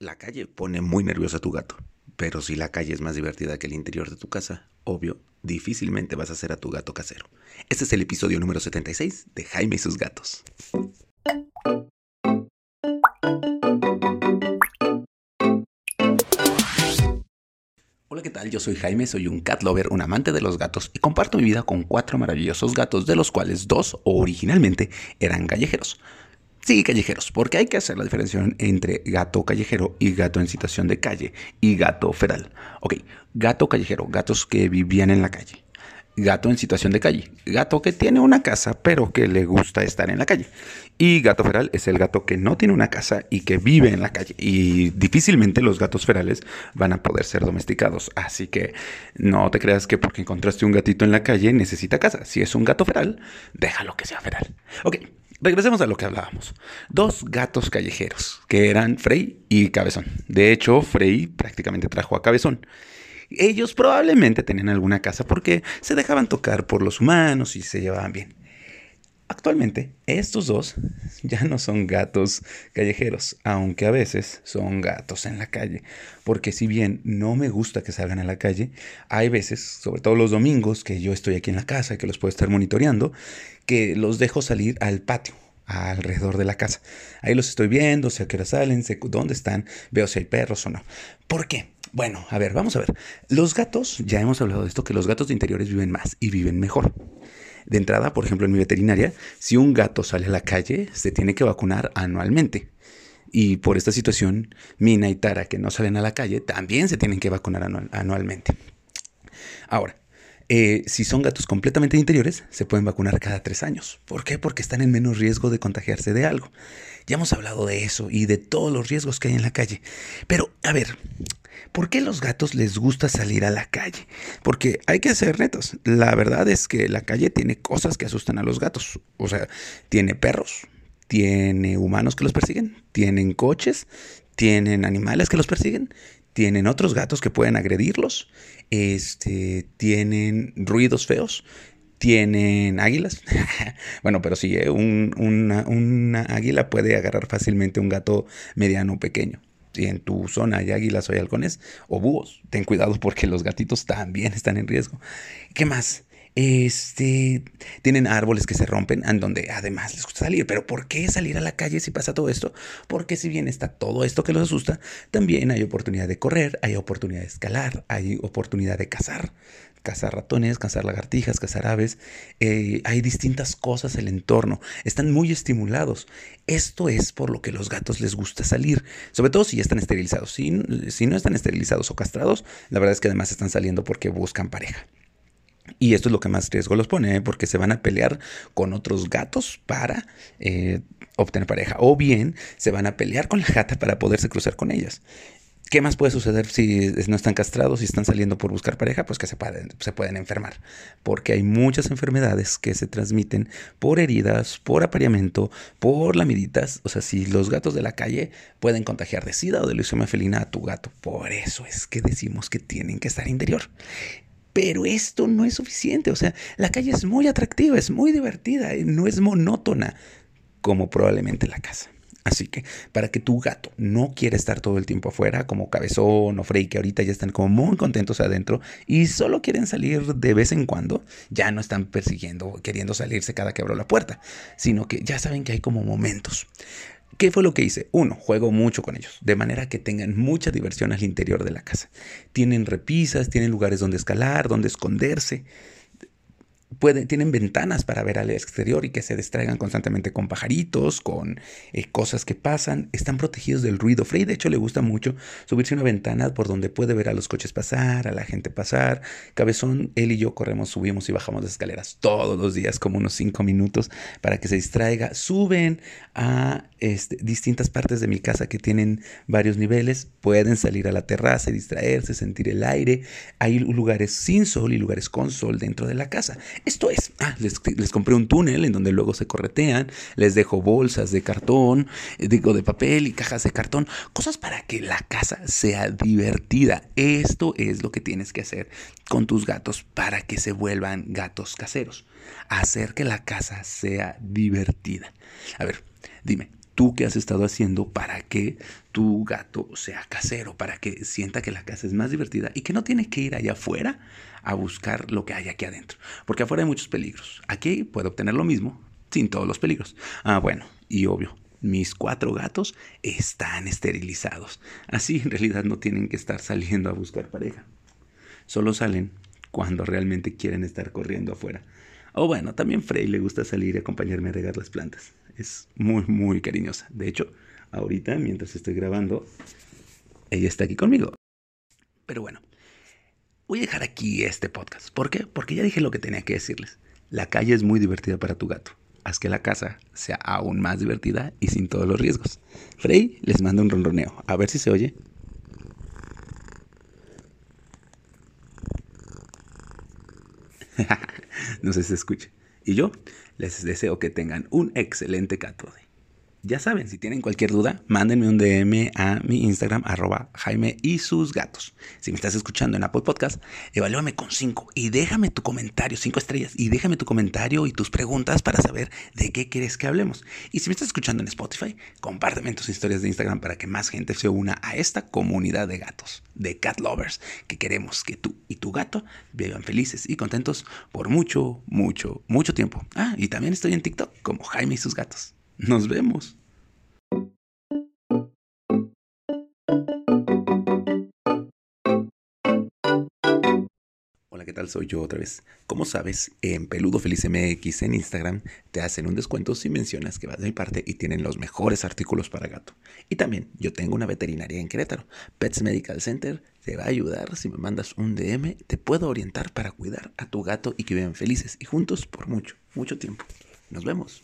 La calle pone muy nervioso a tu gato, pero si la calle es más divertida que el interior de tu casa, obvio, difícilmente vas a hacer a tu gato casero. Este es el episodio número 76 de Jaime y sus gatos. Hola, ¿qué tal? Yo soy Jaime, soy un cat lover, un amante de los gatos y comparto mi vida con cuatro maravillosos gatos, de los cuales dos originalmente eran callejeros. Sí, callejeros, porque hay que hacer la diferencia entre gato callejero y gato en situación de calle y gato feral. Ok, gato callejero, gatos que vivían en la calle. Gato en situación de calle, gato que tiene una casa pero que le gusta estar en la calle. Y gato feral es el gato que no tiene una casa y que vive en la calle. Y difícilmente los gatos ferales van a poder ser domesticados. Así que no te creas que porque encontraste un gatito en la calle necesita casa. Si es un gato feral, déjalo que sea feral. Ok, regresemos a lo que hablábamos. Dos gatos callejeros, que eran Frey y Cabezón. De hecho, Frey prácticamente trajo a Cabezón. Ellos probablemente tenían alguna casa porque se dejaban tocar por los humanos y se llevaban bien. Actualmente, estos dos ya no son gatos callejeros, aunque a veces son gatos en la calle. Porque si bien no me gusta que salgan a la calle, hay veces, sobre todo los domingos, que yo estoy aquí en la casa y que los puedo estar monitoreando, que los dejo salir al patio, alrededor de la casa. Ahí los estoy viendo, sé a qué hora salen, sé dónde están, veo si hay perros o no. ¿Por qué? Bueno, a ver, vamos a ver. Los gatos, ya hemos hablado de esto, que los gatos de interiores viven más y viven mejor. De entrada, por ejemplo, en mi veterinaria, si un gato sale a la calle, se tiene que vacunar anualmente. Y por esta situación, Mina y Tara, que no salen a la calle, también se tienen que vacunar anualmente. Ahora, eh, si son gatos completamente interiores, se pueden vacunar cada tres años. ¿Por qué? Porque están en menos riesgo de contagiarse de algo. Ya hemos hablado de eso y de todos los riesgos que hay en la calle. Pero, a ver, ¿por qué los gatos les gusta salir a la calle? Porque hay que hacer retos. La verdad es que la calle tiene cosas que asustan a los gatos. O sea, tiene perros, tiene humanos que los persiguen, tienen coches, tienen animales que los persiguen, tienen otros gatos que pueden agredirlos, este, tienen ruidos feos, tienen águilas. bueno, pero sí, eh, una, águila puede agarrar fácilmente un gato mediano o pequeño. Si en tu zona hay águilas o halcones o búhos, ten cuidado porque los gatitos también están en riesgo. ¿Qué más? Este, tienen árboles que se rompen, en donde además les gusta salir. Pero ¿por qué salir a la calle si pasa todo esto? Porque si bien está todo esto que los asusta, también hay oportunidad de correr, hay oportunidad de escalar, hay oportunidad de cazar. Cazar ratones, cazar lagartijas, cazar aves. Eh, hay distintas cosas en el entorno. Están muy estimulados. Esto es por lo que los gatos les gusta salir. Sobre todo si ya están esterilizados. Si, si no están esterilizados o castrados, la verdad es que además están saliendo porque buscan pareja. Y esto es lo que más riesgo los pone, ¿eh? porque se van a pelear con otros gatos para eh, obtener pareja. O bien se van a pelear con la gata para poderse cruzar con ellas. ¿Qué más puede suceder si no están castrados y están saliendo por buscar pareja? Pues que se pueden, se pueden enfermar. Porque hay muchas enfermedades que se transmiten por heridas, por apareamiento, por lamiditas. O sea, si los gatos de la calle pueden contagiar de sida o de leucemia felina a tu gato. Por eso es que decimos que tienen que estar interior. Pero esto no es suficiente. O sea, la calle es muy atractiva, es muy divertida, no es monótona como probablemente la casa. Así que para que tu gato no quiera estar todo el tiempo afuera, como Cabezón o Frey, que ahorita ya están como muy contentos adentro y solo quieren salir de vez en cuando, ya no están persiguiendo, queriendo salirse cada que abro la puerta, sino que ya saben que hay como momentos. ¿Qué fue lo que hice? Uno, juego mucho con ellos, de manera que tengan mucha diversión al interior de la casa. Tienen repisas, tienen lugares donde escalar, donde esconderse tienen ventanas para ver al exterior y que se distraigan constantemente con pajaritos, con eh, cosas que pasan. Están protegidos del ruido. Frey, de hecho, le gusta mucho subirse a una ventana por donde puede ver a los coches pasar, a la gente pasar. Cabezón, él y yo corremos, subimos y bajamos las escaleras todos los días, como unos cinco minutos, para que se distraiga. Suben a este, distintas partes de mi casa que tienen varios niveles. Pueden salir a la terraza y distraerse, sentir el aire. Hay lugares sin sol y lugares con sol dentro de la casa. Esto es, ah, les, compré un túnel en donde luego se corretean, les dejo bolsas de cartón, eh, digo de papel y cajas de cartón, cosas para que la casa sea divertida. Esto es lo que tienes que hacer con tus gatos para que se vuelvan gatos caseros. Hacer que la casa sea divertida. A ver, dime, ¿Tú qué has estado haciendo para que tu gato sea casero? Para que sienta que la casa es más divertida y que no tiene que ir allá afuera a buscar lo que hay aquí adentro. Porque afuera hay muchos peligros. Aquí puede obtener lo mismo sin todos los peligros. Ah, bueno, y obvio, mis cuatro gatos están esterilizados. Así en realidad no tienen que estar saliendo a buscar pareja. Solo salen cuando realmente quieren estar corriendo afuera. O bueno, también Frey le gusta salir y acompañarme a regar las plantas. Es muy, muy cariñosa. De hecho, ahorita, mientras estoy grabando, ella está aquí conmigo. Pero bueno, voy a dejar aquí este podcast. ¿Por qué? Porque ya dije lo que tenía que decirles. La calle es muy divertida para tu gato. Haz que la casa sea aún más divertida y sin todos los riesgos. Frey les manda un ronroneo. A ver si se oye. no sé si se escuche. Y yo les deseo que tengan un excelente 14. Ya saben, si tienen cualquier duda, mándenme un DM a mi Instagram, arroba Jaime y sus gatos. Si me estás escuchando en Apple Podcast, evalúame con 5 y déjame tu comentario, 5 estrellas, y déjame tu comentario y tus preguntas para saber de qué quieres que hablemos. Y si me estás escuchando en Spotify, compárteme tus historias de Instagram para que más gente se una a esta comunidad de gatos, de cat lovers, que queremos que tú y tu gato vivan felices y contentos por mucho, mucho, mucho tiempo. Ah, y también estoy en TikTok como Jaime y sus gatos. Nos vemos. Hola, ¿qué tal? Soy yo otra vez. Como sabes, en Peludo Feliz MX en Instagram te hacen un descuento si mencionas que vas de mi parte y tienen los mejores artículos para gato. Y también yo tengo una veterinaria en Querétaro, Pets Medical Center, te va a ayudar si me mandas un DM, te puedo orientar para cuidar a tu gato y que vivan felices y juntos por mucho, mucho tiempo. Nos vemos.